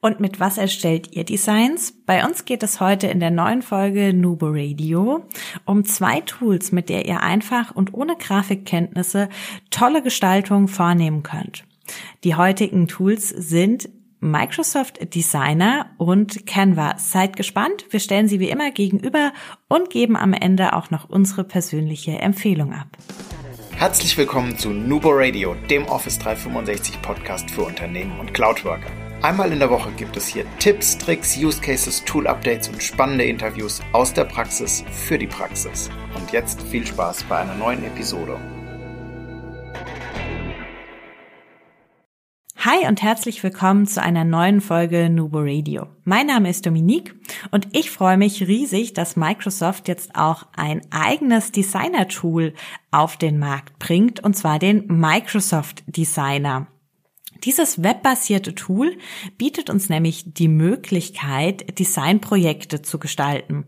Und mit was erstellt ihr Designs? Bei uns geht es heute in der neuen Folge Nubo Radio um zwei Tools, mit der ihr einfach und ohne Grafikkenntnisse tolle Gestaltung vornehmen könnt. Die heutigen Tools sind Microsoft Designer und Canva. Seid gespannt, wir stellen sie wie immer gegenüber und geben am Ende auch noch unsere persönliche Empfehlung ab. Herzlich willkommen zu Nubo Radio, dem Office 365 Podcast für Unternehmen und Cloudworker. Einmal in der Woche gibt es hier Tipps, Tricks, Use Cases, Tool Updates und spannende Interviews aus der Praxis für die Praxis. Und jetzt viel Spaß bei einer neuen Episode. Hi und herzlich willkommen zu einer neuen Folge Nubo Radio. Mein Name ist Dominique und ich freue mich riesig, dass Microsoft jetzt auch ein eigenes Designer-Tool auf den Markt bringt, und zwar den Microsoft Designer. Dieses webbasierte Tool bietet uns nämlich die Möglichkeit, Designprojekte zu gestalten.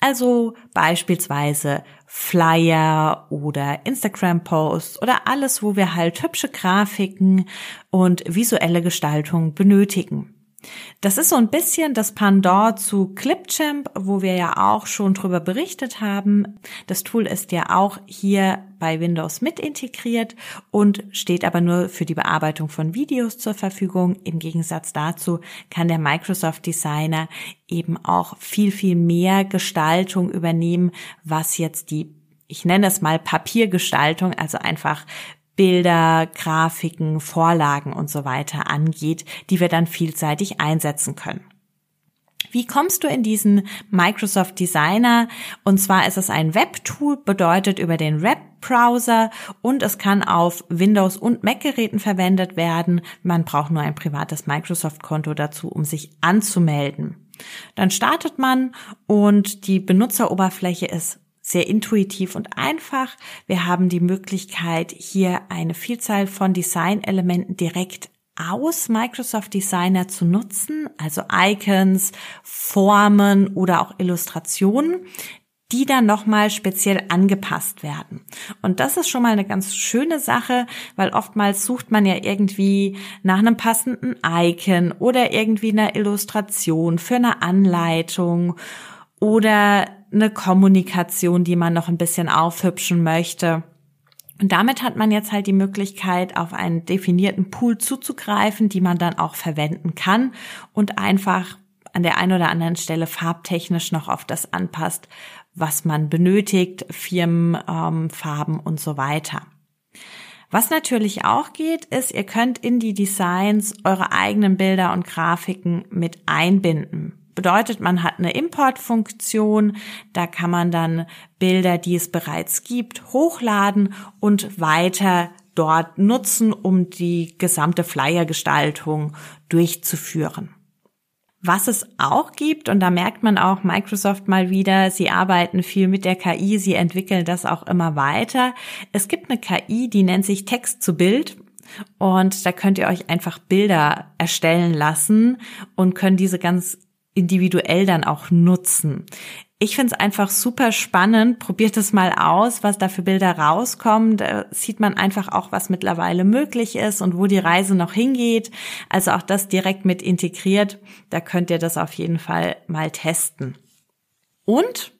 Also beispielsweise Flyer oder Instagram-Posts oder alles, wo wir halt hübsche Grafiken und visuelle Gestaltung benötigen. Das ist so ein bisschen das Pendant zu Clipchamp, wo wir ja auch schon drüber berichtet haben. Das Tool ist ja auch hier bei Windows mit integriert und steht aber nur für die Bearbeitung von Videos zur Verfügung. Im Gegensatz dazu kann der Microsoft Designer eben auch viel, viel mehr Gestaltung übernehmen, was jetzt die ich nenne es mal Papiergestaltung, also einfach Bilder, Grafiken, Vorlagen und so weiter angeht, die wir dann vielseitig einsetzen können. Wie kommst du in diesen Microsoft Designer? Und zwar ist es ein Webtool, bedeutet über den Webbrowser und es kann auf Windows und Mac-Geräten verwendet werden. Man braucht nur ein privates Microsoft-Konto dazu, um sich anzumelden. Dann startet man und die Benutzeroberfläche ist sehr intuitiv und einfach. Wir haben die Möglichkeit, hier eine Vielzahl von Designelementen direkt aus Microsoft Designer zu nutzen, also Icons, Formen oder auch Illustrationen, die dann nochmal speziell angepasst werden. Und das ist schon mal eine ganz schöne Sache, weil oftmals sucht man ja irgendwie nach einem passenden Icon oder irgendwie einer Illustration für eine Anleitung oder eine Kommunikation, die man noch ein bisschen aufhübschen möchte. Und damit hat man jetzt halt die Möglichkeit, auf einen definierten Pool zuzugreifen, die man dann auch verwenden kann und einfach an der einen oder anderen Stelle farbtechnisch noch auf das anpasst, was man benötigt, Firmenfarben ähm, und so weiter. Was natürlich auch geht, ist, ihr könnt in die Designs eure eigenen Bilder und Grafiken mit einbinden. Bedeutet, man hat eine Importfunktion, da kann man dann Bilder, die es bereits gibt, hochladen und weiter dort nutzen, um die gesamte Flyer-Gestaltung durchzuführen. Was es auch gibt, und da merkt man auch Microsoft mal wieder, sie arbeiten viel mit der KI, sie entwickeln das auch immer weiter. Es gibt eine KI, die nennt sich Text zu Bild. Und da könnt ihr euch einfach Bilder erstellen lassen und können diese ganz individuell dann auch nutzen. Ich finde es einfach super spannend. Probiert es mal aus, was da für Bilder rauskommen. Da sieht man einfach auch, was mittlerweile möglich ist und wo die Reise noch hingeht. Also auch das direkt mit integriert. Da könnt ihr das auf jeden Fall mal testen. Und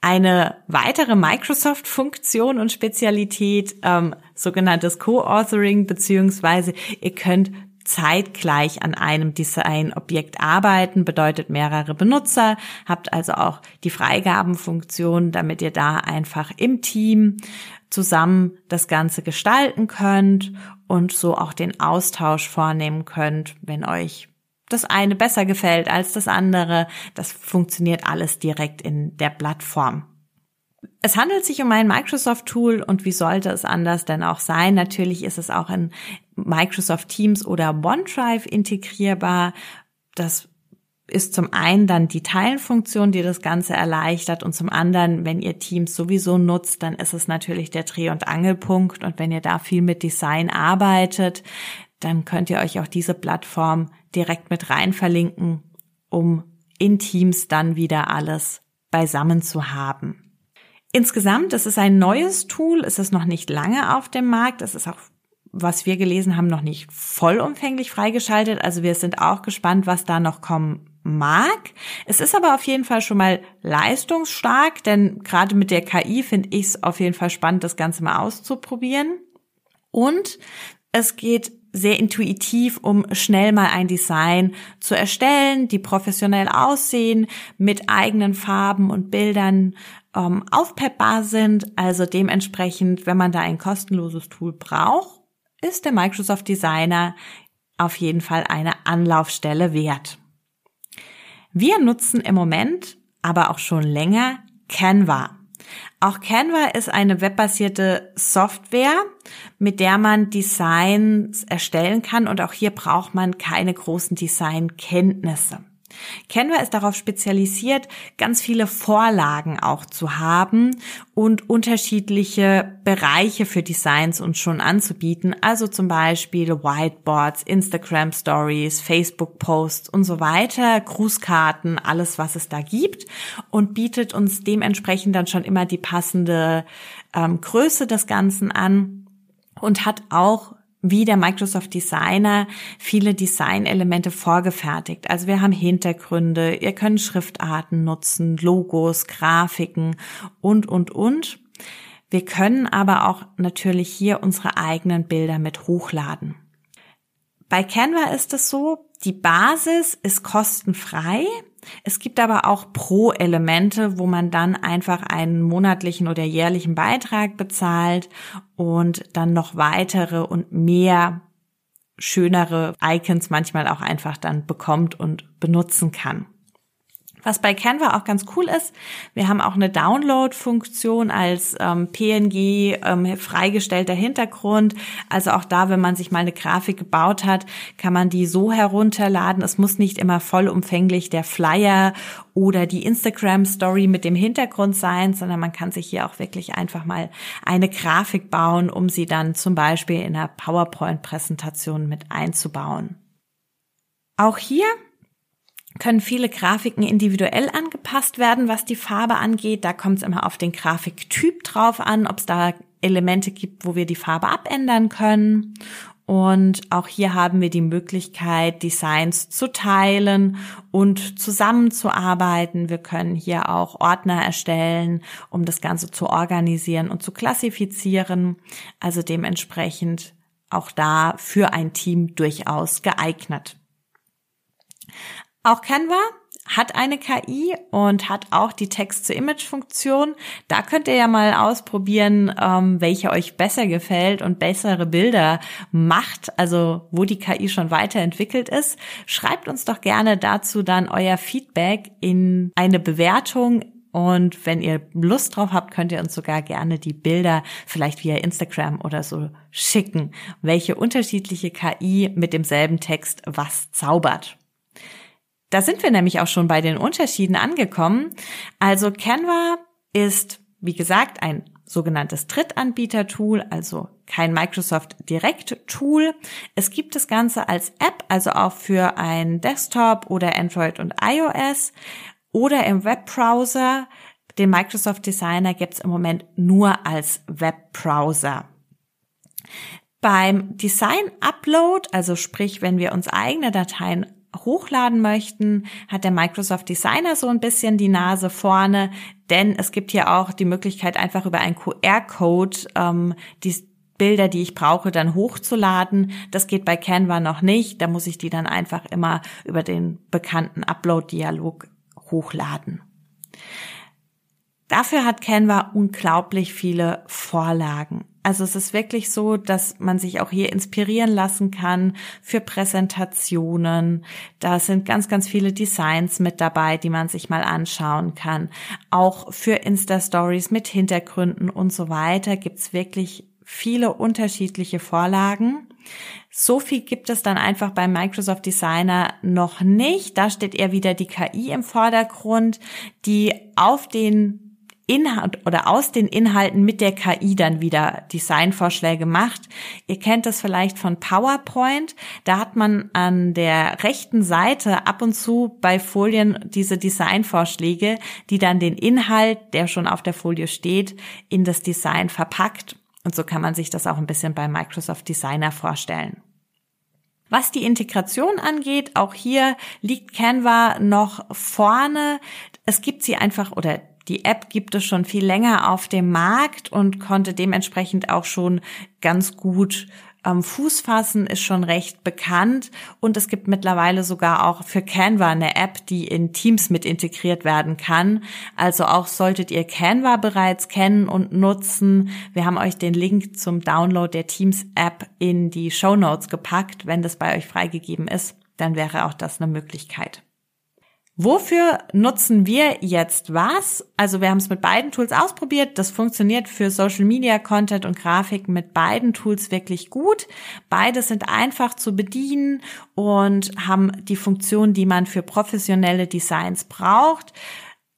eine weitere Microsoft-Funktion und Spezialität, ähm, sogenanntes Co-Authoring, beziehungsweise ihr könnt zeitgleich an einem Designobjekt arbeiten, bedeutet mehrere Benutzer, habt also auch die Freigabenfunktion, damit ihr da einfach im Team zusammen das Ganze gestalten könnt und so auch den Austausch vornehmen könnt, wenn euch das eine besser gefällt als das andere. Das funktioniert alles direkt in der Plattform. Es handelt sich um ein Microsoft-Tool und wie sollte es anders denn auch sein? Natürlich ist es auch in Microsoft Teams oder OneDrive integrierbar. Das ist zum einen dann die Teilenfunktion, die das Ganze erleichtert und zum anderen, wenn ihr Teams sowieso nutzt, dann ist es natürlich der Dreh- und Angelpunkt und wenn ihr da viel mit Design arbeitet, dann könnt ihr euch auch diese Plattform direkt mit rein verlinken, um in Teams dann wieder alles beisammen zu haben. Insgesamt, es ist ein neues Tool, es ist noch nicht lange auf dem Markt, es ist auch was wir gelesen haben, noch nicht vollumfänglich freigeschaltet. Also wir sind auch gespannt, was da noch kommen mag. Es ist aber auf jeden Fall schon mal leistungsstark, denn gerade mit der KI finde ich es auf jeden Fall spannend, das Ganze mal auszuprobieren. Und es geht sehr intuitiv, um schnell mal ein Design zu erstellen, die professionell aussehen, mit eigenen Farben und Bildern ähm, aufpeppbar sind. Also dementsprechend, wenn man da ein kostenloses Tool braucht, ist der Microsoft Designer auf jeden Fall eine Anlaufstelle wert. Wir nutzen im Moment, aber auch schon länger, Canva. Auch Canva ist eine webbasierte Software, mit der man Designs erstellen kann und auch hier braucht man keine großen Designkenntnisse. Canva ist darauf spezialisiert, ganz viele Vorlagen auch zu haben und unterschiedliche Bereiche für Designs uns schon anzubieten. Also zum Beispiel Whiteboards, Instagram Stories, Facebook Posts und so weiter, Grußkarten, alles was es da gibt und bietet uns dementsprechend dann schon immer die passende ähm, Größe des Ganzen an und hat auch wie der Microsoft Designer viele Designelemente vorgefertigt. Also wir haben Hintergründe, ihr könnt Schriftarten nutzen, Logos, Grafiken und, und, und. Wir können aber auch natürlich hier unsere eigenen Bilder mit hochladen. Bei Canva ist es so, die Basis ist kostenfrei. Es gibt aber auch Pro-Elemente, wo man dann einfach einen monatlichen oder jährlichen Beitrag bezahlt und dann noch weitere und mehr schönere Icons manchmal auch einfach dann bekommt und benutzen kann. Was bei Canva auch ganz cool ist, wir haben auch eine Download-Funktion als ähm, PNG ähm, freigestellter Hintergrund. Also auch da, wenn man sich mal eine Grafik gebaut hat, kann man die so herunterladen. Es muss nicht immer vollumfänglich der Flyer oder die Instagram-Story mit dem Hintergrund sein, sondern man kann sich hier auch wirklich einfach mal eine Grafik bauen, um sie dann zum Beispiel in einer PowerPoint-Präsentation mit einzubauen. Auch hier können viele Grafiken individuell angepasst werden, was die Farbe angeht. Da kommt es immer auf den Grafiktyp drauf an, ob es da Elemente gibt, wo wir die Farbe abändern können. Und auch hier haben wir die Möglichkeit, Designs zu teilen und zusammenzuarbeiten. Wir können hier auch Ordner erstellen, um das Ganze zu organisieren und zu klassifizieren. Also dementsprechend auch da für ein Team durchaus geeignet. Auch Canva hat eine KI und hat auch die Text-to-Image-Funktion. Da könnt ihr ja mal ausprobieren, ähm, welche euch besser gefällt und bessere Bilder macht, also wo die KI schon weiterentwickelt ist. Schreibt uns doch gerne dazu dann euer Feedback in eine Bewertung und wenn ihr Lust drauf habt, könnt ihr uns sogar gerne die Bilder vielleicht via Instagram oder so schicken, welche unterschiedliche KI mit demselben Text was zaubert. Da sind wir nämlich auch schon bei den Unterschieden angekommen. Also Canva ist, wie gesagt, ein sogenanntes Drittanbieter-Tool, also kein Microsoft Direct-Tool. Es gibt das Ganze als App, also auch für ein Desktop oder Android und iOS oder im Webbrowser. Den Microsoft Designer gibt es im Moment nur als Webbrowser. Beim Design Upload, also sprich, wenn wir uns eigene Dateien hochladen möchten, hat der Microsoft Designer so ein bisschen die Nase vorne, denn es gibt hier auch die Möglichkeit, einfach über einen QR-Code ähm, die Bilder, die ich brauche, dann hochzuladen. Das geht bei Canva noch nicht. Da muss ich die dann einfach immer über den bekannten Upload-Dialog hochladen. Dafür hat Canva unglaublich viele Vorlagen. Also es ist wirklich so, dass man sich auch hier inspirieren lassen kann für Präsentationen. Da sind ganz, ganz viele Designs mit dabei, die man sich mal anschauen kann. Auch für Insta-Stories mit Hintergründen und so weiter gibt's wirklich viele unterschiedliche Vorlagen. So viel gibt es dann einfach beim Microsoft Designer noch nicht. Da steht eher wieder die KI im Vordergrund, die auf den Inhalt oder aus den Inhalten mit der KI dann wieder Designvorschläge macht. Ihr kennt das vielleicht von PowerPoint. Da hat man an der rechten Seite ab und zu bei Folien diese Designvorschläge, die dann den Inhalt, der schon auf der Folie steht, in das Design verpackt. Und so kann man sich das auch ein bisschen bei Microsoft Designer vorstellen. Was die Integration angeht, auch hier liegt Canva noch vorne. Es gibt sie einfach oder die App gibt es schon viel länger auf dem Markt und konnte dementsprechend auch schon ganz gut ähm, Fuß fassen, ist schon recht bekannt. Und es gibt mittlerweile sogar auch für Canva eine App, die in Teams mit integriert werden kann. Also auch solltet ihr Canva bereits kennen und nutzen. Wir haben euch den Link zum Download der Teams App in die Show Notes gepackt. Wenn das bei euch freigegeben ist, dann wäre auch das eine Möglichkeit. Wofür nutzen wir jetzt was? Also wir haben es mit beiden Tools ausprobiert. Das funktioniert für Social Media Content und Grafiken mit beiden Tools wirklich gut. Beide sind einfach zu bedienen und haben die Funktion, die man für professionelle Designs braucht.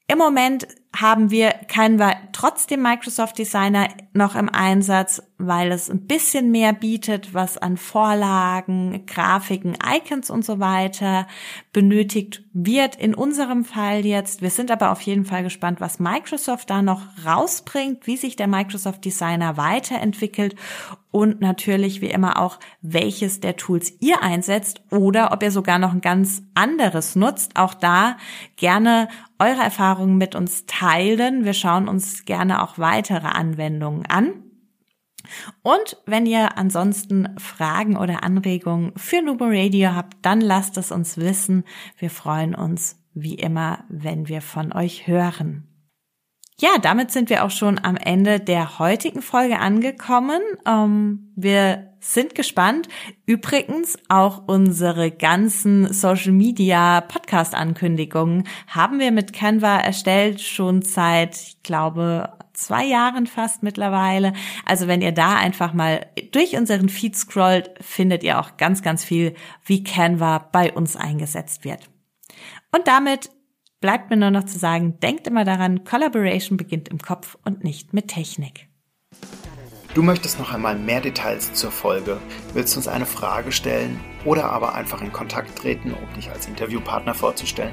Im Moment haben wir Canva trotzdem Microsoft Designer noch im Einsatz, weil es ein bisschen mehr bietet, was an Vorlagen, Grafiken, Icons und so weiter benötigt wird. In unserem Fall jetzt. Wir sind aber auf jeden Fall gespannt, was Microsoft da noch rausbringt, wie sich der Microsoft Designer weiterentwickelt und natürlich wie immer auch, welches der Tools ihr einsetzt oder ob ihr sogar noch ein ganz anderes nutzt. Auch da gerne eure Erfahrungen mit uns teilen. Wir schauen uns gerne auch weitere Anwendungen an. Und wenn ihr ansonsten Fragen oder Anregungen für Nubo Radio habt, dann lasst es uns wissen. Wir freuen uns wie immer, wenn wir von euch hören. Ja, damit sind wir auch schon am Ende der heutigen Folge angekommen. Ähm, wir sind gespannt. Übrigens auch unsere ganzen Social Media Podcast Ankündigungen haben wir mit Canva erstellt schon seit, ich glaube, zwei Jahren fast mittlerweile. Also wenn ihr da einfach mal durch unseren Feed scrollt, findet ihr auch ganz, ganz viel, wie Canva bei uns eingesetzt wird. Und damit Bleibt mir nur noch zu sagen, denkt immer daran, Collaboration beginnt im Kopf und nicht mit Technik. Du möchtest noch einmal mehr Details zur Folge, willst uns eine Frage stellen oder aber einfach in Kontakt treten, um dich als Interviewpartner vorzustellen?